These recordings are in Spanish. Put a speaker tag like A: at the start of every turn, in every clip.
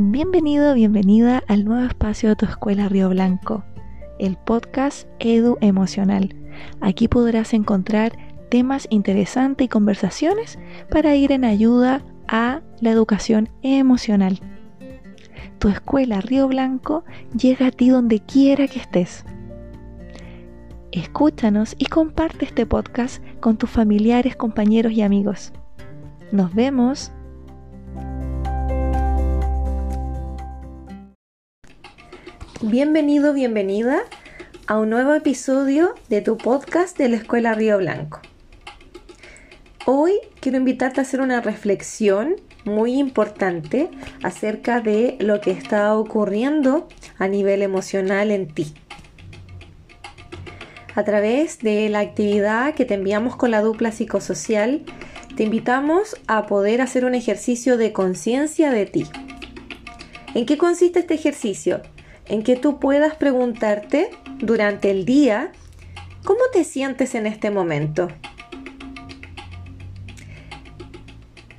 A: Bienvenido, bienvenida al nuevo espacio de tu escuela Río Blanco, el podcast Edu Emocional. Aquí podrás encontrar temas interesantes y conversaciones para ir en ayuda a la educación emocional. Tu escuela Río Blanco llega a ti donde quiera que estés. Escúchanos y comparte este podcast con tus familiares, compañeros y amigos. Nos vemos. Bienvenido, bienvenida a un nuevo episodio de tu podcast de la Escuela Río Blanco. Hoy quiero invitarte a hacer una reflexión muy importante acerca de lo que está ocurriendo a nivel emocional en ti. A través de la actividad que te enviamos con la dupla psicosocial, te invitamos a poder hacer un ejercicio de conciencia de ti. ¿En qué consiste este ejercicio? En que tú puedas preguntarte durante el día, ¿cómo te sientes en este momento?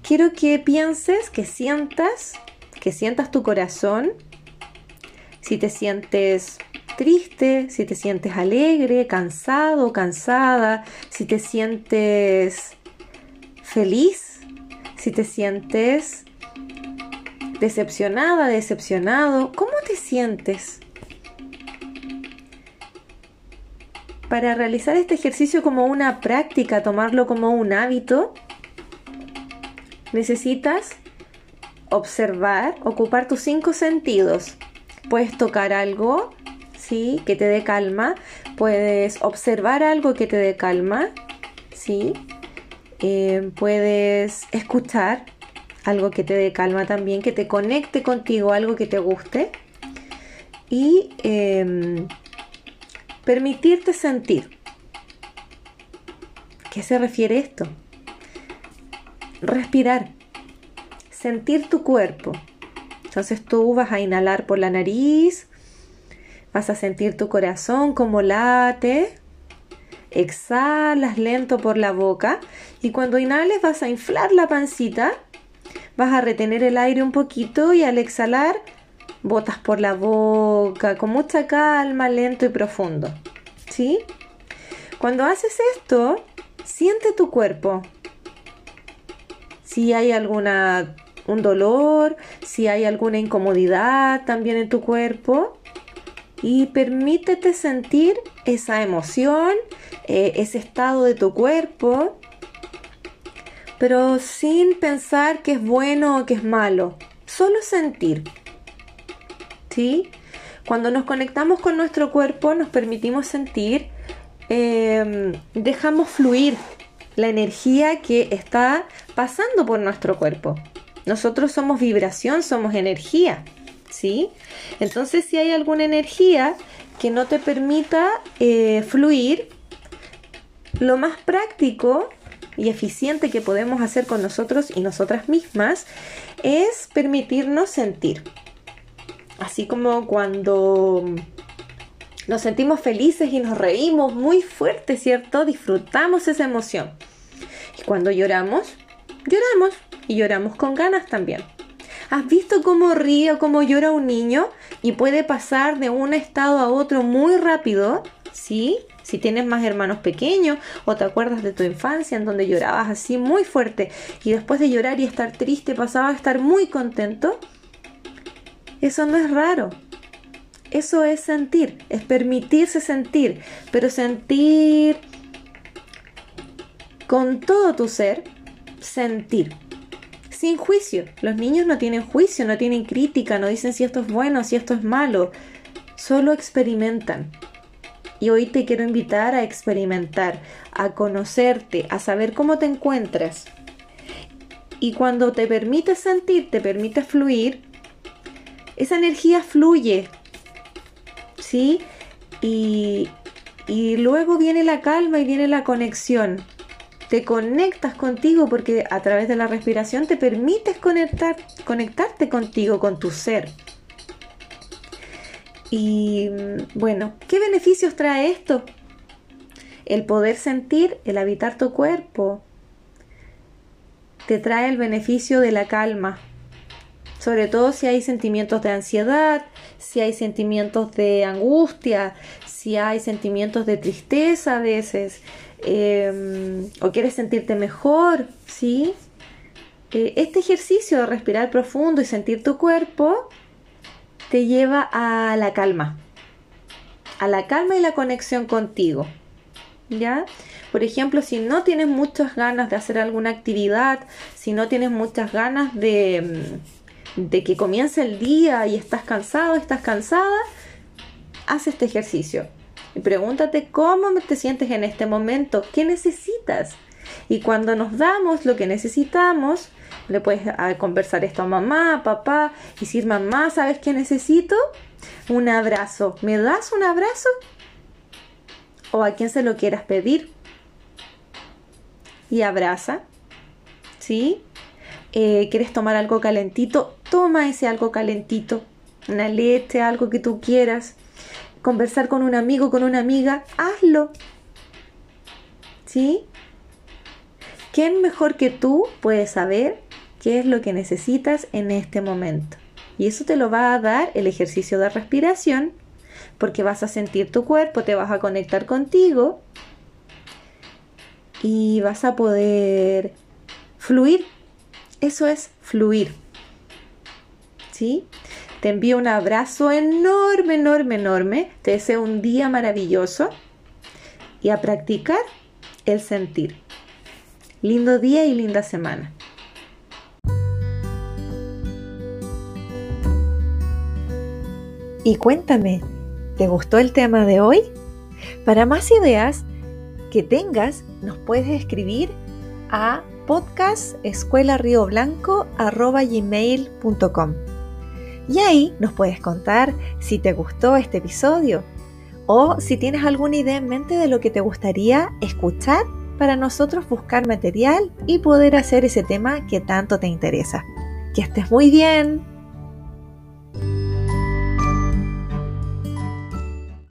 A: Quiero que pienses, que sientas, que sientas tu corazón, si te sientes triste, si te sientes alegre, cansado, cansada, si te sientes feliz, si te sientes decepcionada, decepcionado, ¿cómo te sientes? Para realizar este ejercicio como una práctica, tomarlo como un hábito, necesitas observar, ocupar tus cinco sentidos. Puedes tocar algo, ¿sí? Que te dé calma. Puedes observar algo que te dé calma, ¿sí? Eh, puedes escuchar algo que te dé calma también, que te conecte contigo, algo que te guste. Y em, permitirte sentir. ¿Qué se refiere esto? Respirar, sentir tu cuerpo. Entonces tú vas a inhalar por la nariz, vas a sentir tu corazón como late, exhalas lento por la boca y cuando inhales vas a inflar la pancita vas a retener el aire un poquito y al exhalar botas por la boca con mucha calma, lento y profundo. ¿Sí? Cuando haces esto, siente tu cuerpo. Si hay alguna un dolor, si hay alguna incomodidad también en tu cuerpo y permítete sentir esa emoción, eh, ese estado de tu cuerpo pero sin pensar que es bueno o que es malo, solo sentir. ¿Sí? Cuando nos conectamos con nuestro cuerpo, nos permitimos sentir, em, dejamos fluir la energía que está pasando por nuestro cuerpo. Nosotros somos vibración, somos energía, ¿sí? Entonces, si hay alguna energía que no te permita eh, fluir, lo más práctico y eficiente que podemos hacer con nosotros y nosotras mismas es permitirnos sentir. Así como cuando nos sentimos felices y nos reímos muy fuerte, ¿cierto? Disfrutamos esa emoción. Y cuando lloramos, lloramos y lloramos con ganas también. ¿Has visto cómo ríe o cómo llora un niño y puede pasar de un estado a otro muy rápido? ¿Sí? Si tienes más hermanos pequeños o te acuerdas de tu infancia en donde llorabas así muy fuerte y después de llorar y estar triste pasaba a estar muy contento, eso no es raro. Eso es sentir, es permitirse sentir, pero sentir con todo tu ser, sentir. Sin juicio. Los niños no tienen juicio, no tienen crítica, no dicen si esto es bueno, si esto es malo. Solo experimentan. Y hoy te quiero invitar a experimentar, a conocerte, a saber cómo te encuentras. Y cuando te permites sentir, te permites fluir, esa energía fluye. ¿Sí? Y, y luego viene la calma y viene la conexión. Te conectas contigo porque a través de la respiración te permites conectar, conectarte contigo, con tu ser. Y bueno, ¿qué beneficios trae esto? El poder sentir, el habitar tu cuerpo, te trae el beneficio de la calma. sobre todo si hay sentimientos de ansiedad, si hay sentimientos de angustia, si hay sentimientos de tristeza a veces, em, o quieres sentirte mejor, ¿sí? Eh, este ejercicio de respirar profundo y sentir tu cuerpo te lleva a la calma, a la calma y la conexión contigo. ¿Ya? Por ejemplo, si no tienes muchas ganas de hacer alguna actividad, si no tienes muchas ganas de, de que comience el día y estás cansado, estás cansada, haz este ejercicio. Y pregúntate cómo te sientes en este momento, qué necesitas. Y cuando nos damos lo que necesitamos, le puedes ah, conversar esto a mamá, papá, y decir, mamá, ¿sabes qué necesito? Un abrazo. ¿Me das un abrazo? O a quien se lo quieras pedir. Y abraza. ¿Sí? Eh, ¿Quieres tomar algo calentito? Toma ese algo calentito. Una leche, algo que tú quieras. Conversar con un amigo, con una amiga, hazlo. ¿Sí? ¿Quién mejor que tú puede saber qué es lo que necesitas en este momento? Y eso te lo va a dar el ejercicio de respiración, porque vas a sentir tu cuerpo, te vas a conectar contigo y vas a poder fluir. Eso es fluir. ¿Sí? Te envío un abrazo enorme, enorme, enorme. Te deseo un día maravilloso y a practicar el sentir. Lindo día y linda semana. Y cuéntame, ¿te gustó el tema de hoy? Para más ideas que tengas, nos puedes escribir a podcastescuelarioblanco.com y ahí nos puedes contar si te gustó este episodio o si tienes alguna idea en mente de lo que te gustaría escuchar para nosotros buscar material y poder hacer ese tema que tanto te interesa. Que estés muy bien.